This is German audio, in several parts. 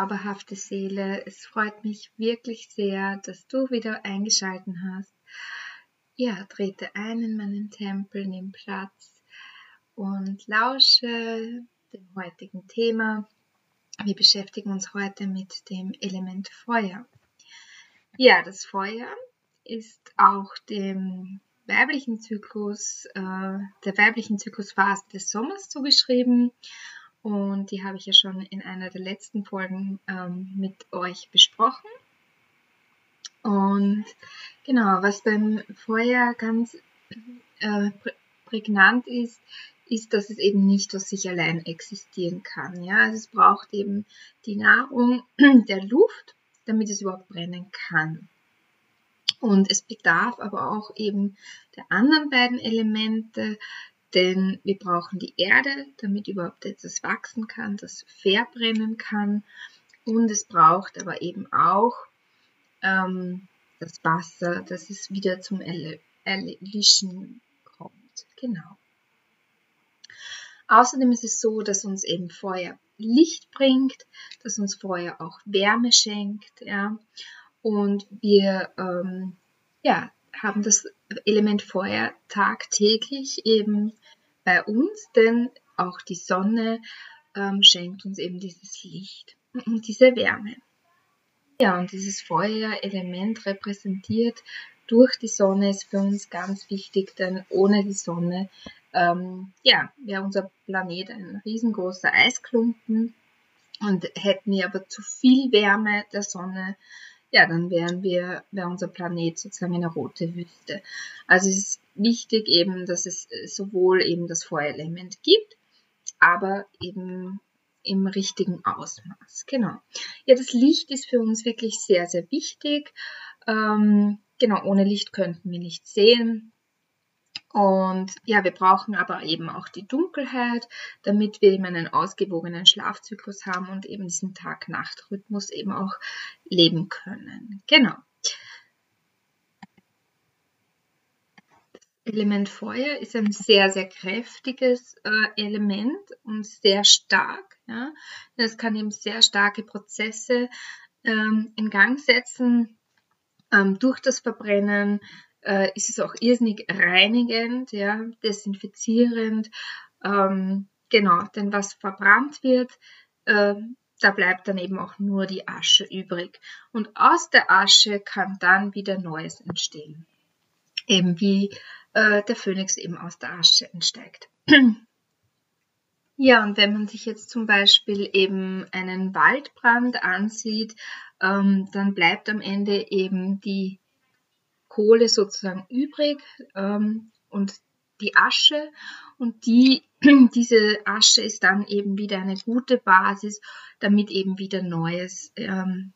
zauberhafte Seele. Es freut mich wirklich sehr, dass du wieder eingeschalten hast. Ja, trete ein in meinen Tempel, nimm Platz und lausche dem heutigen Thema. Wir beschäftigen uns heute mit dem Element Feuer. Ja, das Feuer ist auch dem weiblichen Zyklus, äh, der weiblichen Zyklusphase des Sommers zugeschrieben und die habe ich ja schon in einer der letzten Folgen ähm, mit euch besprochen. Und genau, was beim Feuer ganz äh, prägnant ist, ist, dass es eben nicht aus sich allein existieren kann. Ja? Also es braucht eben die Nahrung der Luft, damit es überhaupt brennen kann. Und es bedarf aber auch eben der anderen beiden Elemente, denn wir brauchen die Erde, damit überhaupt etwas wachsen kann, das verbrennen kann. Und es braucht aber eben auch ähm, das Wasser, dass es wieder zum Erlischen kommt. Genau. Außerdem ist es so, dass uns eben Feuer Licht bringt, dass uns Feuer auch Wärme schenkt, ja. Und wir ähm, ja, haben das Element Feuer tagtäglich eben bei uns, denn auch die Sonne ähm, schenkt uns eben dieses Licht und diese Wärme. Ja, und dieses Feuerelement repräsentiert durch die Sonne ist für uns ganz wichtig, denn ohne die Sonne ähm, ja, wäre unser Planet ein riesengroßer Eisklumpen und hätten wir aber zu viel Wärme der Sonne, ja, dann wären wir, wäre unser Planet sozusagen eine rote Wüste. Also es ist wichtig eben, dass es sowohl eben das Feuerelement gibt, aber eben im richtigen Ausmaß. Genau. Ja, das Licht ist für uns wirklich sehr, sehr wichtig. Ähm, genau, ohne Licht könnten wir nicht sehen. Und ja, wir brauchen aber eben auch die Dunkelheit, damit wir eben einen ausgewogenen Schlafzyklus haben und eben diesen Tag-Nacht-Rhythmus eben auch leben können. Genau. Das Element Feuer ist ein sehr, sehr kräftiges äh, Element und sehr stark. Ja. Es kann eben sehr starke Prozesse ähm, in Gang setzen ähm, durch das Verbrennen äh, ist es auch irrsinnig reinigend, ja, desinfizierend. Ähm, genau, denn was verbrannt wird, äh, da bleibt dann eben auch nur die Asche übrig. Und aus der Asche kann dann wieder Neues entstehen. Eben wie äh, der Phönix eben aus der Asche entsteigt. Ja, und wenn man sich jetzt zum Beispiel eben einen Waldbrand ansieht, ähm, dann bleibt am Ende eben die Kohle sozusagen übrig ähm, und die Asche und die, diese Asche ist dann eben wieder eine gute Basis, damit eben wieder Neues ähm,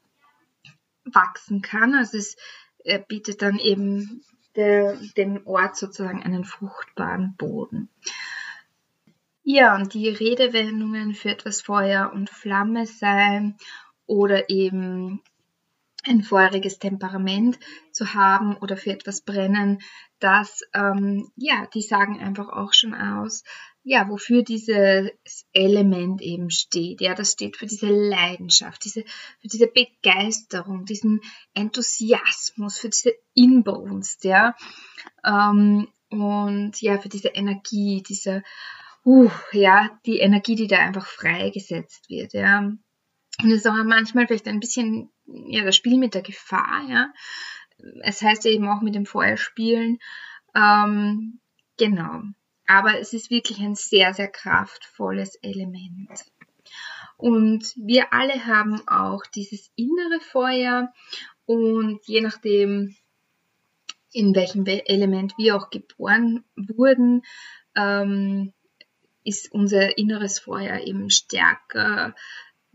wachsen kann. Also es äh, bietet dann eben der, dem Ort sozusagen einen fruchtbaren Boden. Ja, und die Redewendungen für etwas Feuer und Flamme sein oder eben ein feuriges Temperament zu haben oder für etwas brennen, das, ähm, ja, die sagen einfach auch schon aus, ja, wofür dieses Element eben steht. Ja, das steht für diese Leidenschaft, diese, für diese Begeisterung, diesen Enthusiasmus, für diese Inbrunst, ja, ähm, und ja, für diese Energie, diese, uh, ja, die Energie, die da einfach freigesetzt wird, ja. Und es ist auch manchmal vielleicht ein bisschen, ja, das Spiel mit der Gefahr, ja. Es heißt ja eben auch mit dem Feuerspielen. Ähm, genau. Aber es ist wirklich ein sehr, sehr kraftvolles Element. Und wir alle haben auch dieses innere Feuer und je nachdem, in welchem Element wir auch geboren wurden, ähm, ist unser inneres Feuer eben stärker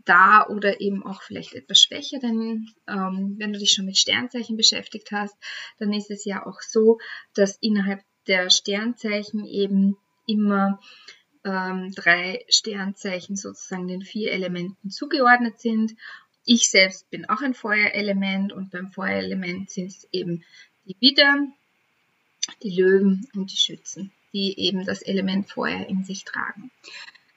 da oder eben auch vielleicht etwas schwächer, denn ähm, wenn du dich schon mit Sternzeichen beschäftigt hast, dann ist es ja auch so, dass innerhalb der Sternzeichen eben immer ähm, drei Sternzeichen sozusagen den vier Elementen zugeordnet sind. Ich selbst bin auch ein Feuerelement und beim Feuerelement sind es eben die Widder, die Löwen und die Schützen, die eben das Element Feuer in sich tragen.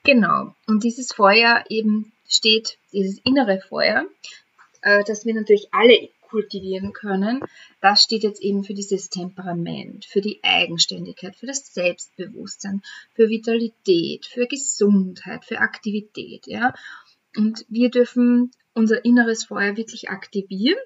Genau, und dieses Feuer eben steht, dieses innere Feuer, äh, das wir natürlich alle kultivieren können, das steht jetzt eben für dieses Temperament, für die Eigenständigkeit, für das Selbstbewusstsein, für Vitalität, für Gesundheit, für Aktivität, ja. Und wir dürfen unser inneres Feuer wirklich aktivieren.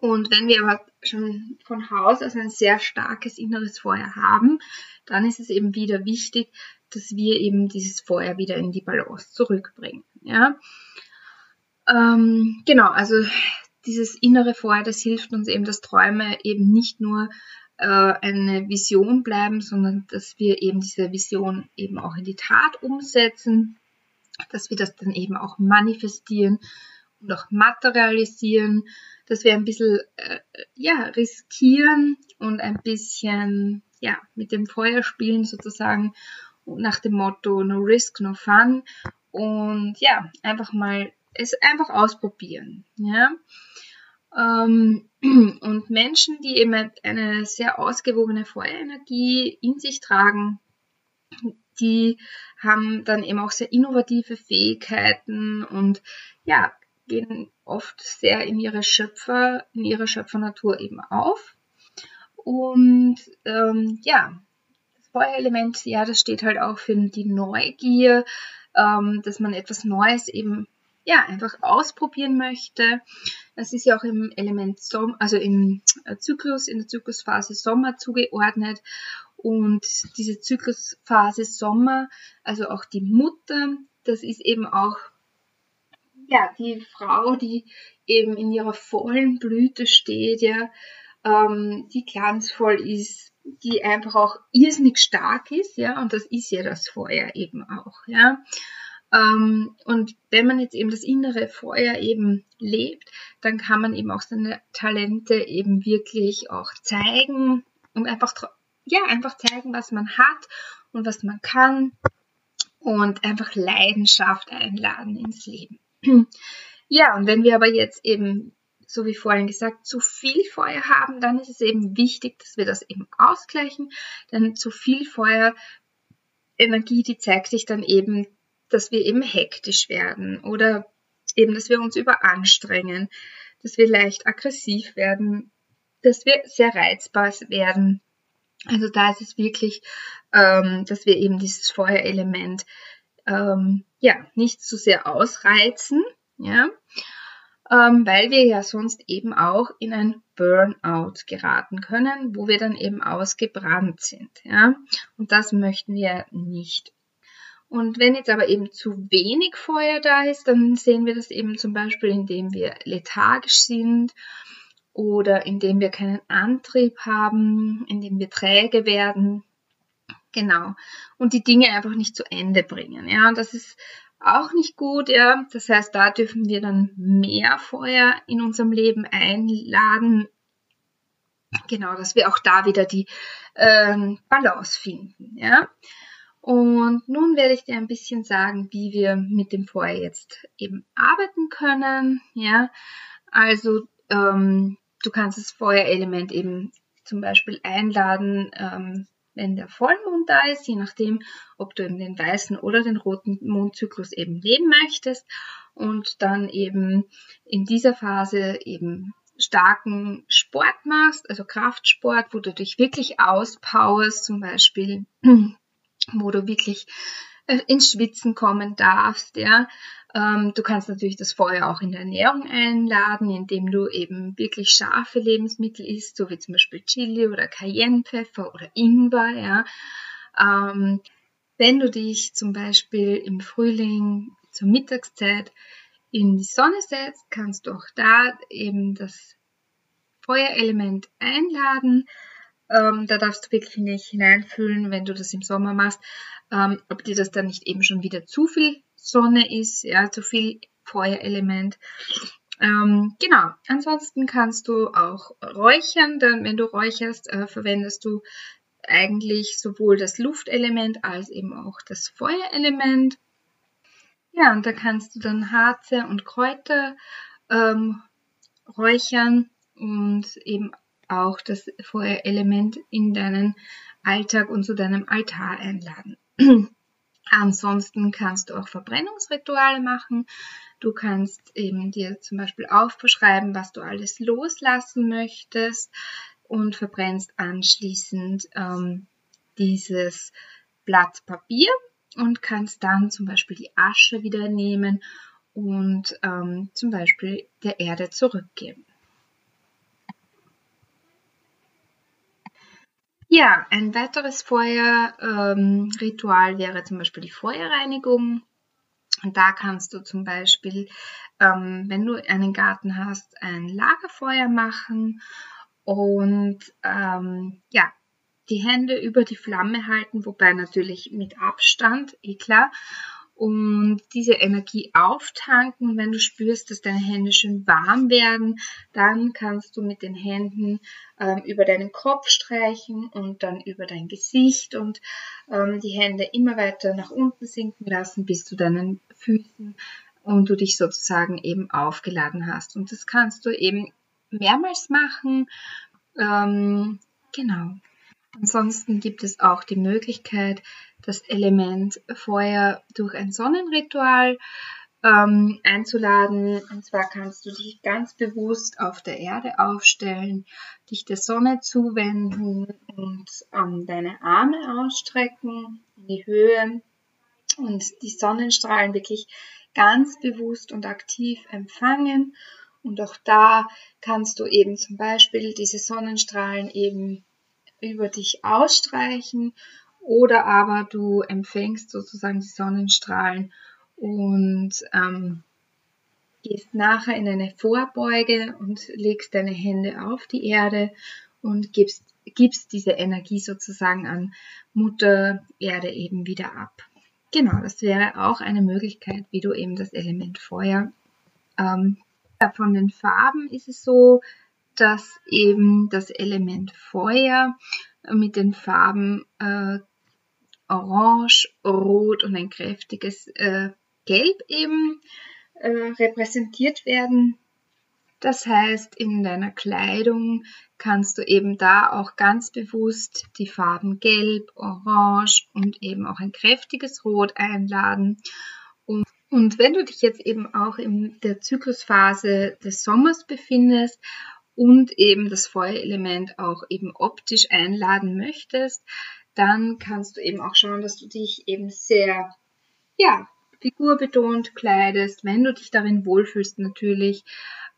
Und wenn wir aber schon von Haus aus ein sehr starkes inneres Feuer haben, dann ist es eben wieder wichtig, dass wir eben dieses Feuer wieder in die Balance zurückbringen. Ja? Ähm, genau, also dieses innere Feuer, das hilft uns eben, dass Träume eben nicht nur äh, eine Vision bleiben, sondern dass wir eben diese Vision eben auch in die Tat umsetzen, dass wir das dann eben auch manifestieren und auch materialisieren, dass wir ein bisschen äh, ja, riskieren und ein bisschen ja, mit dem Feuer spielen sozusagen nach dem Motto No Risk, No Fun und ja, einfach mal es einfach ausprobieren. Ja. Ähm, und Menschen, die eben eine sehr ausgewogene Feuerenergie in sich tragen, die haben dann eben auch sehr innovative Fähigkeiten und ja, gehen oft sehr in ihre Schöpfer, in ihre Schöpfernatur eben auf. Und ähm, ja, das Feuerelement, ja, das steht halt auch für die Neugier, ähm, dass man etwas Neues eben ja, einfach ausprobieren möchte. Das ist ja auch im Element Sommer, also im äh, Zyklus, in der Zyklusphase Sommer zugeordnet. Und diese Zyklusphase Sommer, also auch die Mutter, das ist eben auch ja, die Frau, die eben in ihrer vollen Blüte steht, ja, ähm, die glanzvoll ist, die einfach auch irrsinnig stark ist, ja, und das ist ja das Feuer eben auch, ja. Ähm, und wenn man jetzt eben das innere Feuer eben lebt, dann kann man eben auch seine Talente eben wirklich auch zeigen und einfach, ja, einfach zeigen, was man hat und was man kann und einfach Leidenschaft einladen ins Leben. Ja, und wenn wir aber jetzt eben, so wie vorhin gesagt, zu viel Feuer haben, dann ist es eben wichtig, dass wir das eben ausgleichen, denn zu viel Feuer Energie, die zeigt sich dann eben dass wir eben hektisch werden oder eben, dass wir uns überanstrengen, dass wir leicht aggressiv werden, dass wir sehr reizbar werden. Also da ist es wirklich, ähm, dass wir eben dieses Feuerelement ähm, ja nicht zu sehr ausreizen, ja, ähm, weil wir ja sonst eben auch in ein Burnout geraten können, wo wir dann eben ausgebrannt sind, ja. Und das möchten wir nicht. Und wenn jetzt aber eben zu wenig Feuer da ist, dann sehen wir das eben zum Beispiel, indem wir lethargisch sind oder indem wir keinen Antrieb haben, indem wir träge werden. Genau. Und die Dinge einfach nicht zu Ende bringen. Ja, und das ist auch nicht gut, ja. Das heißt, da dürfen wir dann mehr Feuer in unserem Leben einladen. Genau, dass wir auch da wieder die ähm, Balance finden, ja. Und nun werde ich dir ein bisschen sagen, wie wir mit dem Feuer jetzt eben arbeiten können. Ja, also ähm, du kannst das Feuerelement eben zum Beispiel einladen, ähm, wenn der Vollmond da ist, je nachdem, ob du in den weißen oder den roten Mondzyklus eben leben möchtest und dann eben in dieser Phase eben starken Sport machst, also Kraftsport, wo du dich wirklich auspowerst, zum Beispiel wo du wirklich äh, ins Schwitzen kommen darfst, ja. Ähm, du kannst natürlich das Feuer auch in der Ernährung einladen, indem du eben wirklich scharfe Lebensmittel isst, so wie zum Beispiel Chili oder Cayennepfeffer oder Ingwer, ja. Ähm, wenn du dich zum Beispiel im Frühling zur Mittagszeit in die Sonne setzt, kannst du auch da eben das Feuerelement einladen ähm, da darfst du wirklich nicht hineinfühlen, wenn du das im Sommer machst, ähm, ob dir das dann nicht eben schon wieder zu viel Sonne ist, ja, zu viel Feuerelement. Ähm, genau. Ansonsten kannst du auch räuchern. Dann, wenn du räucherst, äh, verwendest du eigentlich sowohl das Luftelement als eben auch das Feuerelement. Ja, und da kannst du dann Harze und Kräuter ähm, räuchern und eben auch das Feuerelement in deinen Alltag und zu deinem Altar einladen. Ansonsten kannst du auch Verbrennungsrituale machen. Du kannst eben dir zum Beispiel aufschreiben, was du alles loslassen möchtest und verbrennst anschließend ähm, dieses Blatt Papier und kannst dann zum Beispiel die Asche wieder nehmen und ähm, zum Beispiel der Erde zurückgeben. Ja, ein weiteres Feuerritual ähm, wäre zum Beispiel die Feuerreinigung. Und da kannst du zum Beispiel, ähm, wenn du einen Garten hast, ein Lagerfeuer machen und ähm, ja, die Hände über die Flamme halten, wobei natürlich mit Abstand, eh klar und diese Energie auftanken. Wenn du spürst, dass deine Hände schön warm werden, dann kannst du mit den Händen ähm, über deinen Kopf streichen und dann über dein Gesicht und ähm, die Hände immer weiter nach unten sinken lassen bis zu deinen Füßen und du dich sozusagen eben aufgeladen hast. Und das kannst du eben mehrmals machen. Ähm, genau. Ansonsten gibt es auch die Möglichkeit, das Element Feuer durch ein Sonnenritual ähm, einzuladen. Und zwar kannst du dich ganz bewusst auf der Erde aufstellen, dich der Sonne zuwenden und ähm, deine Arme ausstrecken in die Höhe und die Sonnenstrahlen wirklich ganz bewusst und aktiv empfangen. Und auch da kannst du eben zum Beispiel diese Sonnenstrahlen eben über dich ausstreichen oder aber du empfängst sozusagen die Sonnenstrahlen und ähm, gehst nachher in eine Vorbeuge und legst deine Hände auf die Erde und gibst, gibst diese Energie sozusagen an Mutter Erde eben wieder ab. Genau, das wäre auch eine Möglichkeit, wie du eben das Element Feuer ähm, von den Farben ist es so, dass eben das Element Feuer mit den Farben äh, Orange, Rot und ein kräftiges äh, Gelb eben äh, repräsentiert werden. Das heißt, in deiner Kleidung kannst du eben da auch ganz bewusst die Farben Gelb, Orange und eben auch ein kräftiges Rot einladen. Und, und wenn du dich jetzt eben auch in der Zyklusphase des Sommers befindest und eben das Feuerelement auch eben optisch einladen möchtest, dann kannst du eben auch schauen, dass du dich eben sehr, ja, figurbetont kleidest, wenn du dich darin wohlfühlst natürlich,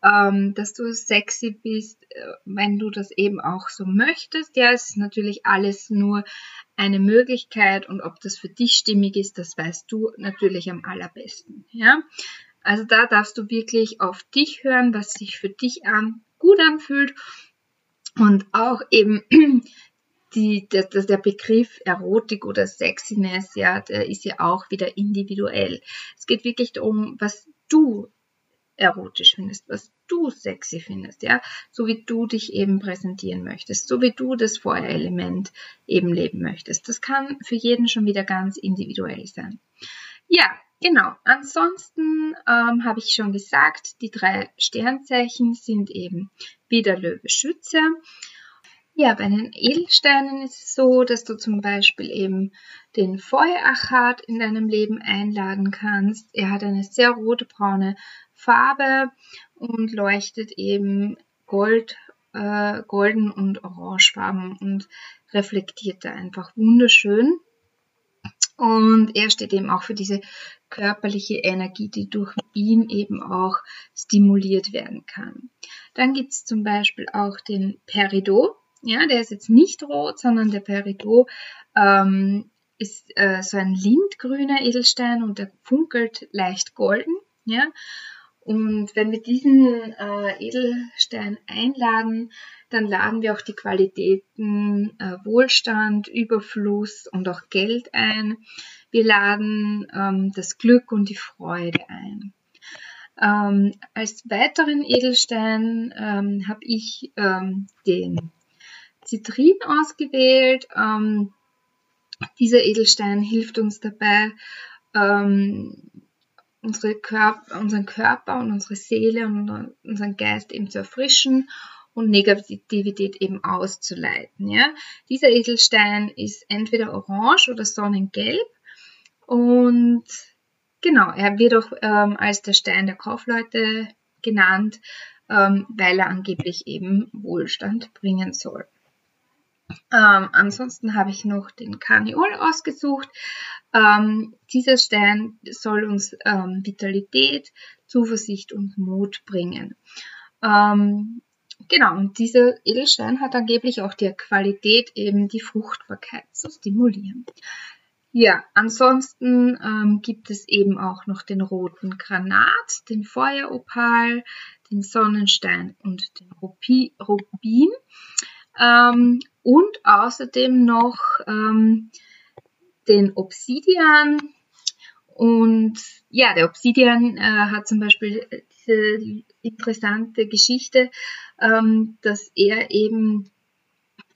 ähm, dass du sexy bist, äh, wenn du das eben auch so möchtest. Ja, es ist natürlich alles nur eine Möglichkeit und ob das für dich stimmig ist, das weißt du natürlich am allerbesten. Ja, also da darfst du wirklich auf dich hören, was sich für dich an gut anfühlt und auch eben die, der, der Begriff Erotik oder Sexiness, ja, der ist ja auch wieder individuell. Es geht wirklich darum, was du erotisch findest, was du sexy findest, ja, so wie du dich eben präsentieren möchtest, so wie du das Feuerelement eben leben möchtest. Das kann für jeden schon wieder ganz individuell sein. Ja, Genau, ansonsten ähm, habe ich schon gesagt, die drei Sternzeichen sind eben wieder Löwe Schütze. Ja, bei den Edelsteinen ist es so, dass du zum Beispiel eben den Feuerachat in deinem Leben einladen kannst. Er hat eine sehr rote braune Farbe und leuchtet eben gold, äh, golden und orangefarben und reflektiert da einfach wunderschön. Und er steht eben auch für diese körperliche Energie, die durch ihn eben auch stimuliert werden kann. Dann gibt es zum Beispiel auch den Peridot. Ja, der ist jetzt nicht rot, sondern der Peridot ähm, ist äh, so ein lindgrüner Edelstein und der funkelt leicht golden. Ja, und wenn wir diesen äh, Edelstein einladen, dann laden wir auch die Qualitäten äh, Wohlstand, Überfluss und auch Geld ein. Wir laden ähm, das Glück und die Freude ein. Ähm, als weiteren Edelstein ähm, habe ich ähm, den Zitrin ausgewählt. Ähm, dieser Edelstein hilft uns dabei, ähm, unsere Körper, unseren Körper und unsere Seele und unseren Geist eben zu erfrischen und Negativität eben auszuleiten. Ja? Dieser Edelstein ist entweder orange oder sonnengelb und genau, er wird auch ähm, als der Stein der Kaufleute genannt, ähm, weil er angeblich eben Wohlstand bringen soll. Ähm, ansonsten habe ich noch den Karneol ausgesucht. Ähm, dieser Stein soll uns ähm, Vitalität, Zuversicht und Mut bringen. Ähm, genau, und dieser Edelstein hat angeblich auch die Qualität, eben die Fruchtbarkeit zu stimulieren. Ja, ansonsten ähm, gibt es eben auch noch den roten Granat, den Feueropal, den Sonnenstein und den Rubin. Ähm, und außerdem noch ähm, den Obsidian. Und ja, der Obsidian äh, hat zum Beispiel diese interessante Geschichte, ähm, dass er eben,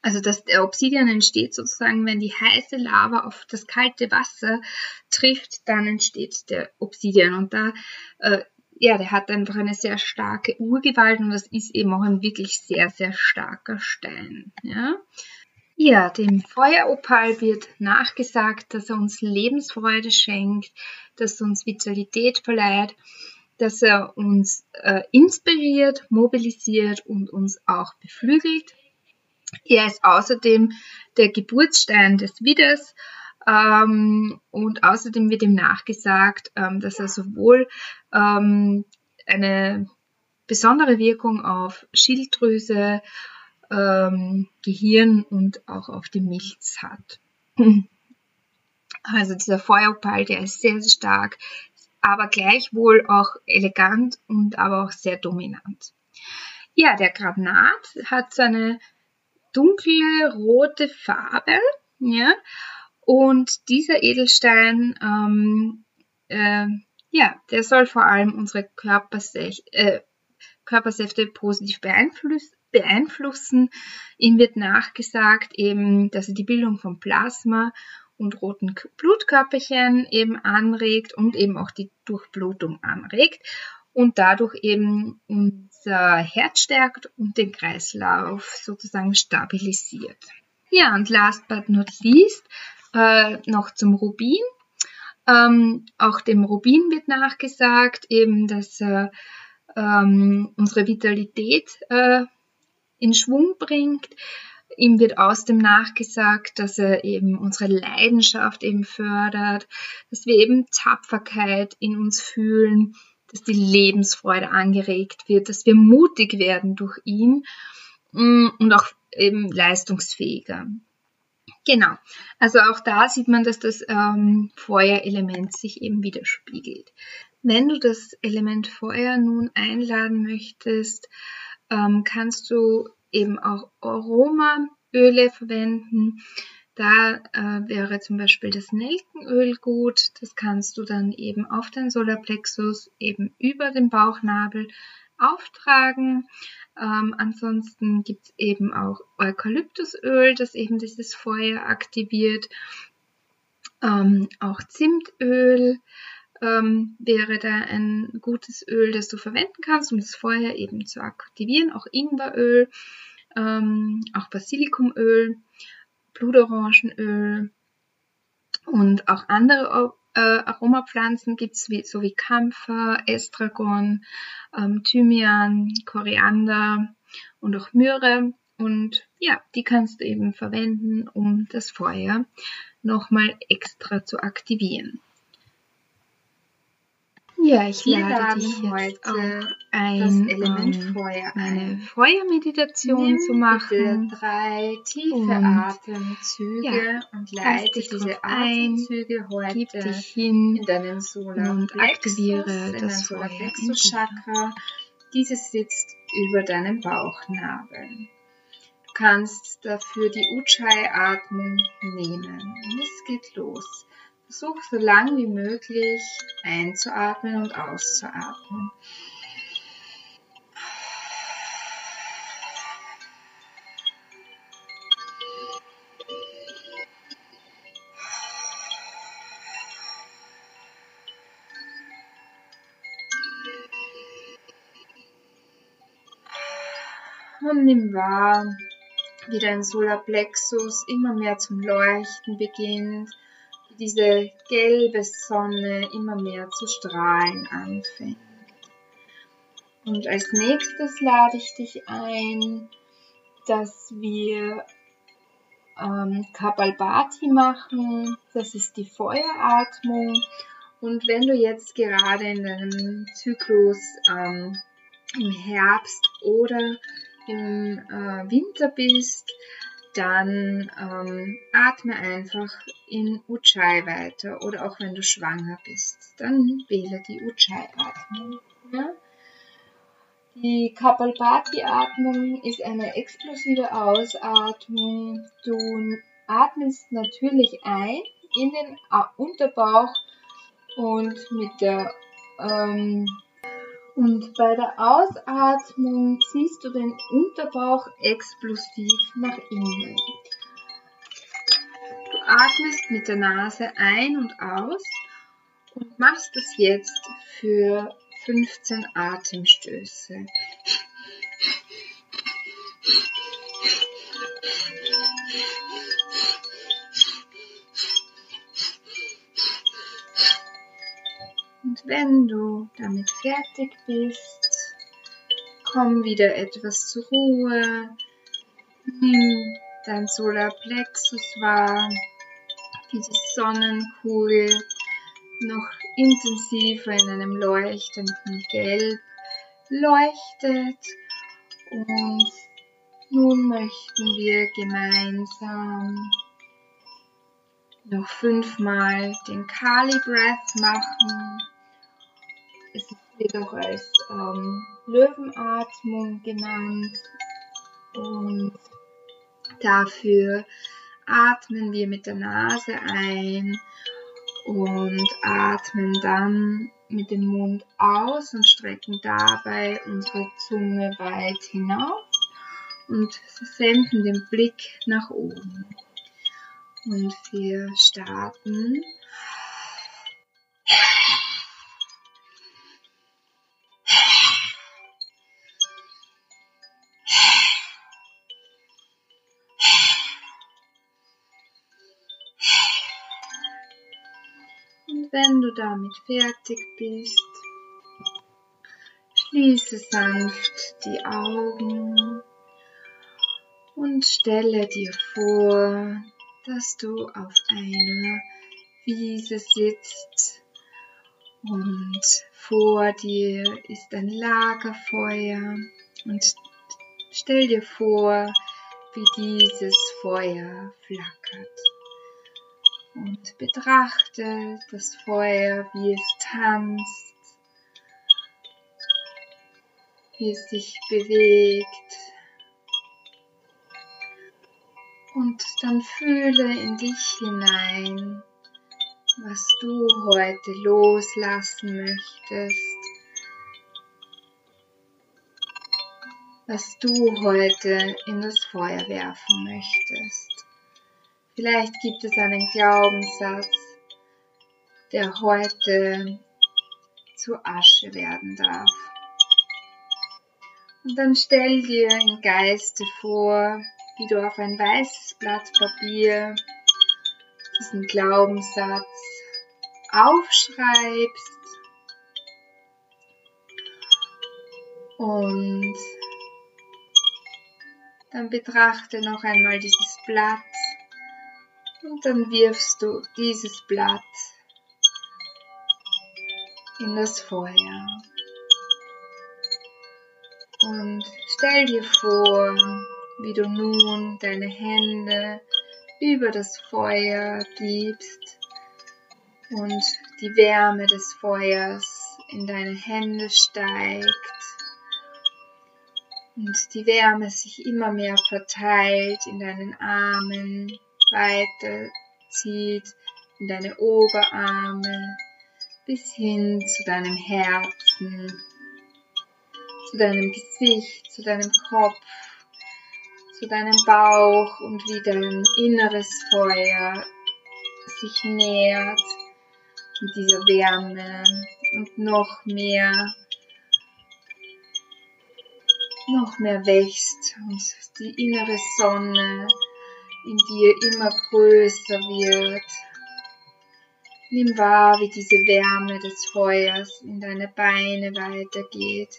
also dass der Obsidian entsteht sozusagen, wenn die heiße Lava auf das kalte Wasser trifft, dann entsteht der Obsidian. Und da äh, ja, der hat einfach eine sehr starke Urgewalt und das ist eben auch ein wirklich sehr, sehr starker Stein. Ja, ja dem Feueropal wird nachgesagt, dass er uns Lebensfreude schenkt, dass er uns Vitalität verleiht, dass er uns äh, inspiriert, mobilisiert und uns auch beflügelt. Er ist außerdem der Geburtsstein des Widders ähm, und außerdem wird ihm nachgesagt, ähm, dass er sowohl ähm, eine besondere Wirkung auf Schilddrüse, ähm, Gehirn und auch auf die Milz hat. Also dieser Feuerball, der ist sehr, sehr stark, aber gleichwohl auch elegant und aber auch sehr dominant. Ja, der Granat hat so eine dunkle rote Farbe, ja, und dieser Edelstein, ähm, äh, ja, der soll vor allem unsere Körpersech äh, Körpersäfte positiv beeinfluss beeinflussen. Ihm wird nachgesagt eben, dass er die Bildung von Plasma und roten Blutkörperchen eben anregt und eben auch die Durchblutung anregt und dadurch eben unser Herz stärkt und den Kreislauf sozusagen stabilisiert. Ja, und last but not least äh, noch zum Rubin. Ähm, auch dem Rubin wird nachgesagt, eben, dass er ähm, unsere Vitalität äh, in Schwung bringt. Ihm wird aus dem nachgesagt, dass er eben unsere Leidenschaft eben fördert, dass wir eben Tapferkeit in uns fühlen, dass die Lebensfreude angeregt wird, dass wir mutig werden durch ihn mm, und auch eben leistungsfähiger. Genau. Also auch da sieht man, dass das ähm, Feuerelement sich eben widerspiegelt. Wenn du das Element Feuer nun einladen möchtest, ähm, kannst du eben auch Aromaöle verwenden. Da äh, wäre zum Beispiel das Nelkenöl gut. Das kannst du dann eben auf den Solarplexus, eben über den Bauchnabel auftragen. Ähm, ansonsten gibt es eben auch Eukalyptusöl, das eben dieses Feuer aktiviert. Ähm, auch Zimtöl ähm, wäre da ein gutes Öl, das du verwenden kannst, um das Feuer eben zu aktivieren. Auch Ingweröl, ähm, auch Basilikumöl, Blutorangenöl und auch andere äh, Aromapflanzen gibt es wie, so wie Kampfer, Estragon, ähm, Thymian, Koriander und auch Myrrhe. Und ja, die kannst du eben verwenden, um das Feuer nochmal extra zu aktivieren. Ja, ich Wir lade dich jetzt heute ein, das Element ähm, Feuer eine Feuermeditation zu machen. Bitte drei tiefe und, Atemzüge ja, und leite diese Atemzüge heute gib dich hin in deinen Solar und aktiviere das Solarplexus-Chakra. Dieses sitzt über deinem Bauchnabel. Du kannst dafür die Ujjayi-Atmung nehmen. Und es geht los. Versuch so lang wie möglich einzuatmen und auszuatmen. Und nimm wahr, wie dein Solarplexus immer mehr zum Leuchten beginnt diese gelbe Sonne immer mehr zu strahlen anfängt. Und als nächstes lade ich dich ein, dass wir ähm, Kapalbhati machen. Das ist die Feueratmung. Und wenn du jetzt gerade in deinem Zyklus ähm, im Herbst oder im äh, Winter bist, dann ähm, atme einfach in Ujjayi weiter oder auch wenn du schwanger bist, dann wähle die Ujjayi-Atmung. Ja? Die Kapalbhati-Atmung ist eine explosive Ausatmung. Du atmest natürlich ein in den Unterbauch und mit der ähm, und bei der Ausatmung ziehst du den Unterbauch explosiv nach innen. Du atmest mit der Nase ein und aus und machst das jetzt für 15 Atemstöße. Und wenn du damit fertig bist, komm wieder etwas zur Ruhe. Nimm dein Solarplexus wahr, wie die Sonnenkugel noch intensiver in einem leuchtenden Gelb leuchtet. Und nun möchten wir gemeinsam noch fünfmal den Kali Breath machen. Wird auch als ähm, Löwenatmung genannt. Und dafür atmen wir mit der Nase ein und atmen dann mit dem Mund aus und strecken dabei unsere Zunge weit hinauf und senden den Blick nach oben. Und wir starten wenn du damit fertig bist, schließe sanft die Augen und stelle dir vor, dass du auf einer Wiese sitzt und vor dir ist ein Lagerfeuer. Und stell dir vor, wie dieses Feuer flackert und betrachte das Feuer, wie es tanzt, wie es sich bewegt. Und dann fühle in dich hinein, was du heute loslassen möchtest, was du heute in das Feuer werfen möchtest. Vielleicht gibt es einen Glaubenssatz, der heute zu Asche werden darf. Und dann stell dir im Geiste vor, wie du auf ein weißes Blatt Papier diesen Glaubenssatz aufschreibst und dann betrachte noch einmal dieses Blatt und dann wirfst du dieses Blatt in das Feuer. Und stell dir vor, wie du nun deine Hände über das Feuer gibst und die Wärme des Feuers in deine Hände steigt und die Wärme sich immer mehr verteilt in deinen Armen, weiter zieht in deine Oberarme bis hin zu deinem Herzen, zu deinem Gesicht, zu deinem Kopf, zu deinem Bauch und wie dein inneres Feuer sich nähert mit dieser Wärme und noch mehr noch mehr wächst und die innere Sonne in dir immer größer wird. Nimm wahr, wie diese Wärme des Feuers in deine Beine weitergeht,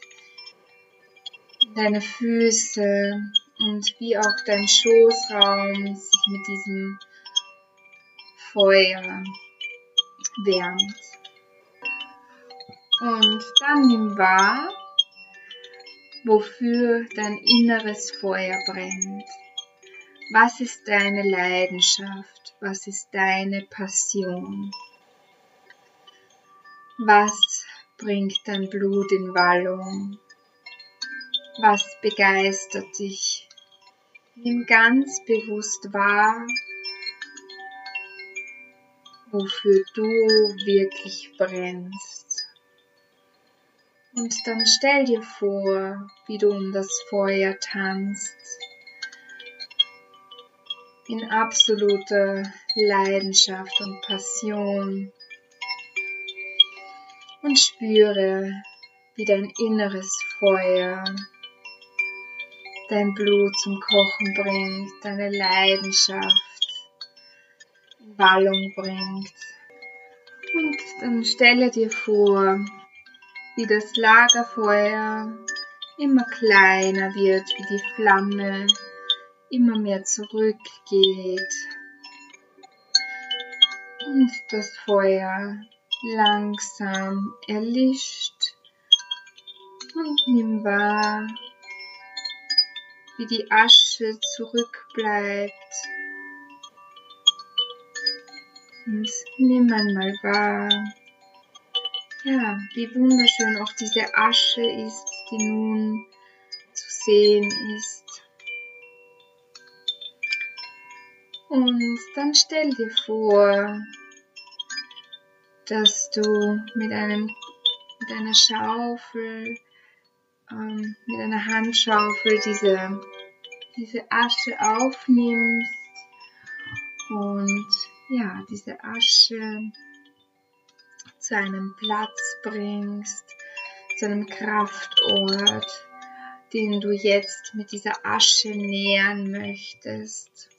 in deine Füße und wie auch dein Schoßraum sich mit diesem Feuer wärmt. Und dann nimm wahr, wofür dein inneres Feuer brennt. Was ist deine Leidenschaft? Was ist deine Passion? Was bringt dein Blut in Wallung? Was begeistert dich? Nimm ganz bewusst wahr, wofür du wirklich brennst. Und dann stell dir vor, wie du um das Feuer tanzt, in absoluter Leidenschaft und Passion und spüre, wie dein inneres Feuer dein Blut zum Kochen bringt, deine Leidenschaft Wallung bringt. Und dann stelle dir vor, wie das Lagerfeuer immer kleiner wird, wie die Flamme immer mehr zurückgeht und das Feuer langsam erlischt und nimm wahr, wie die Asche zurückbleibt. Und nimm einmal wahr, ja, wie wunderschön auch diese Asche ist, die nun zu sehen ist. Und dann stell dir vor, dass du mit einem mit einer Schaufel, ähm, mit einer Handschaufel diese, diese Asche aufnimmst und ja, diese Asche zu einem Platz bringst, zu einem Kraftort, den du jetzt mit dieser Asche nähern möchtest.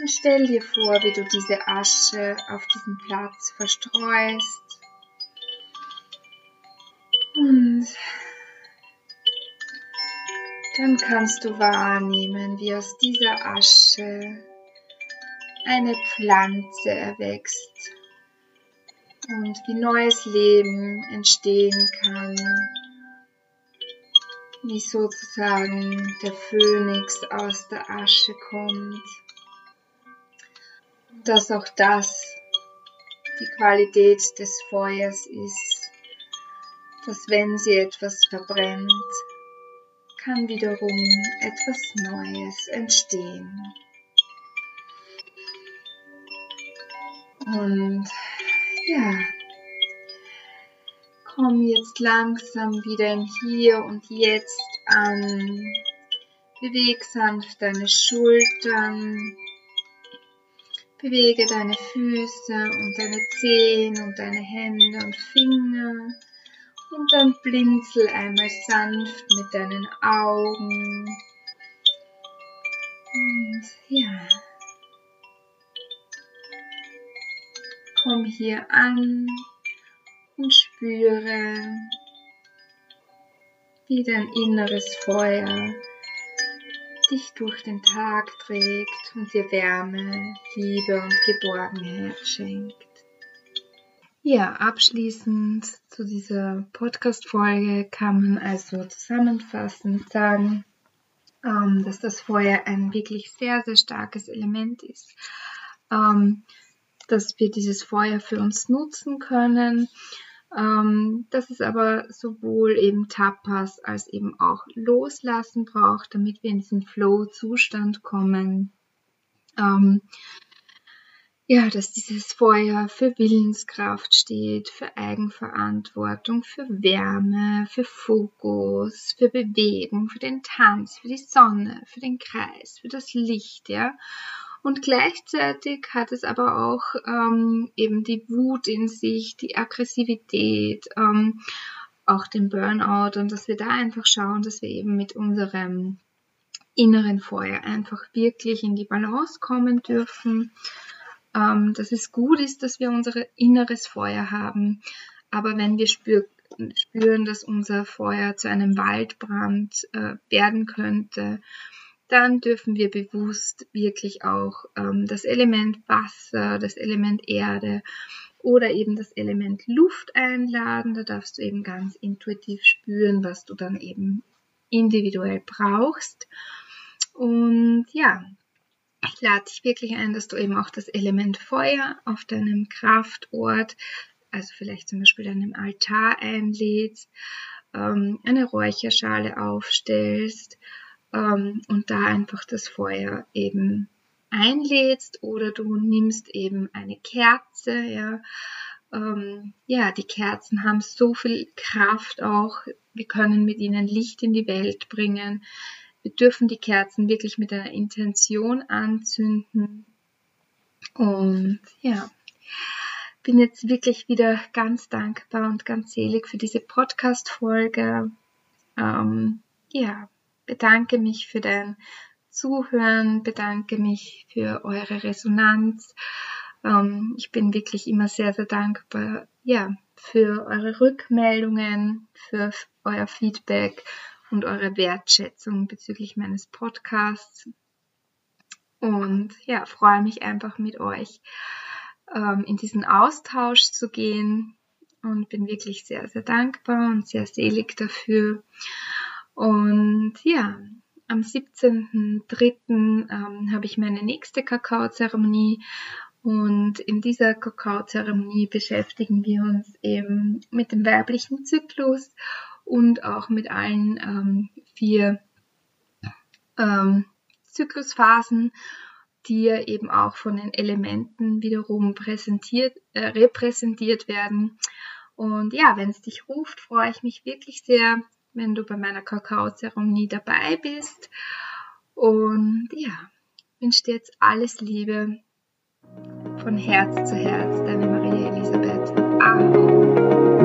Und stell dir vor, wie du diese Asche auf diesem Platz verstreust. Und dann kannst du wahrnehmen, wie aus dieser Asche eine Pflanze erwächst und wie neues Leben entstehen kann, wie sozusagen der Phönix aus der Asche kommt dass auch das die Qualität des Feuers ist, dass wenn sie etwas verbrennt, kann wiederum etwas Neues entstehen. Und ja, komm jetzt langsam wieder im Hier und Jetzt an. Beweg sanft deine Schultern, Bewege deine Füße und deine Zehen und deine Hände und Finger und dann blinzel einmal sanft mit deinen Augen. Und ja, komm hier an und spüre, wie dein inneres Feuer dich durch den Tag trägt und dir Wärme, Liebe und Geborgenheit schenkt. Ja, abschließend zu dieser Podcast-Folge kann man also zusammenfassend sagen, ähm, dass das Feuer ein wirklich sehr, sehr starkes Element ist, ähm, dass wir dieses Feuer für uns nutzen können, ähm, dass es aber sowohl eben Tapas als eben auch Loslassen braucht, damit wir in diesen Flow-Zustand kommen. Ähm, ja, dass dieses Feuer für Willenskraft steht, für Eigenverantwortung, für Wärme, für Fokus, für Bewegung, für den Tanz, für die Sonne, für den Kreis, für das Licht, ja. Und gleichzeitig hat es aber auch ähm, eben die Wut in sich, die Aggressivität, ähm, auch den Burnout und dass wir da einfach schauen, dass wir eben mit unserem inneren Feuer einfach wirklich in die Balance kommen dürfen. Ähm, dass es gut ist, dass wir unser inneres Feuer haben. Aber wenn wir spür spüren, dass unser Feuer zu einem Waldbrand äh, werden könnte, dann dürfen wir bewusst wirklich auch ähm, das Element Wasser, das Element Erde oder eben das Element Luft einladen. Da darfst du eben ganz intuitiv spüren, was du dann eben individuell brauchst. Und ja, ich lade dich wirklich ein, dass du eben auch das Element Feuer auf deinem Kraftort, also vielleicht zum Beispiel deinem Altar einlädst, ähm, eine Räucherschale aufstellst ähm, und da einfach das Feuer eben einlädst oder du nimmst eben eine Kerze, ja. Ähm, ja, die Kerzen haben so viel Kraft auch. Wir können mit ihnen Licht in die Welt bringen. Wir dürfen die Kerzen wirklich mit einer Intention anzünden. Und ja, bin jetzt wirklich wieder ganz dankbar und ganz selig für diese Podcast-Folge. Ähm, ja, bedanke mich für dein Zuhören, bedanke mich für eure Resonanz. Ähm, ich bin wirklich immer sehr, sehr dankbar, ja, für eure Rückmeldungen, für euer Feedback und eure Wertschätzung bezüglich meines Podcasts. Und ja, freue mich einfach mit euch ähm, in diesen Austausch zu gehen und bin wirklich sehr, sehr dankbar und sehr selig dafür. Und ja, am 17.03. Ähm, habe ich meine nächste Kakaozeremonie und in dieser Kakaozeremonie beschäftigen wir uns eben mit dem weiblichen Zyklus und auch mit allen ähm, vier ähm, Zyklusphasen, die eben auch von den Elementen wiederum präsentiert, äh, repräsentiert werden. Und ja, wenn es dich ruft, freue ich mich wirklich sehr, wenn du bei meiner Kakaozeremonie dabei bist. Und ja, wünsche dir jetzt alles Liebe von Herz zu Herz, deine Maria Elisabeth. Amen.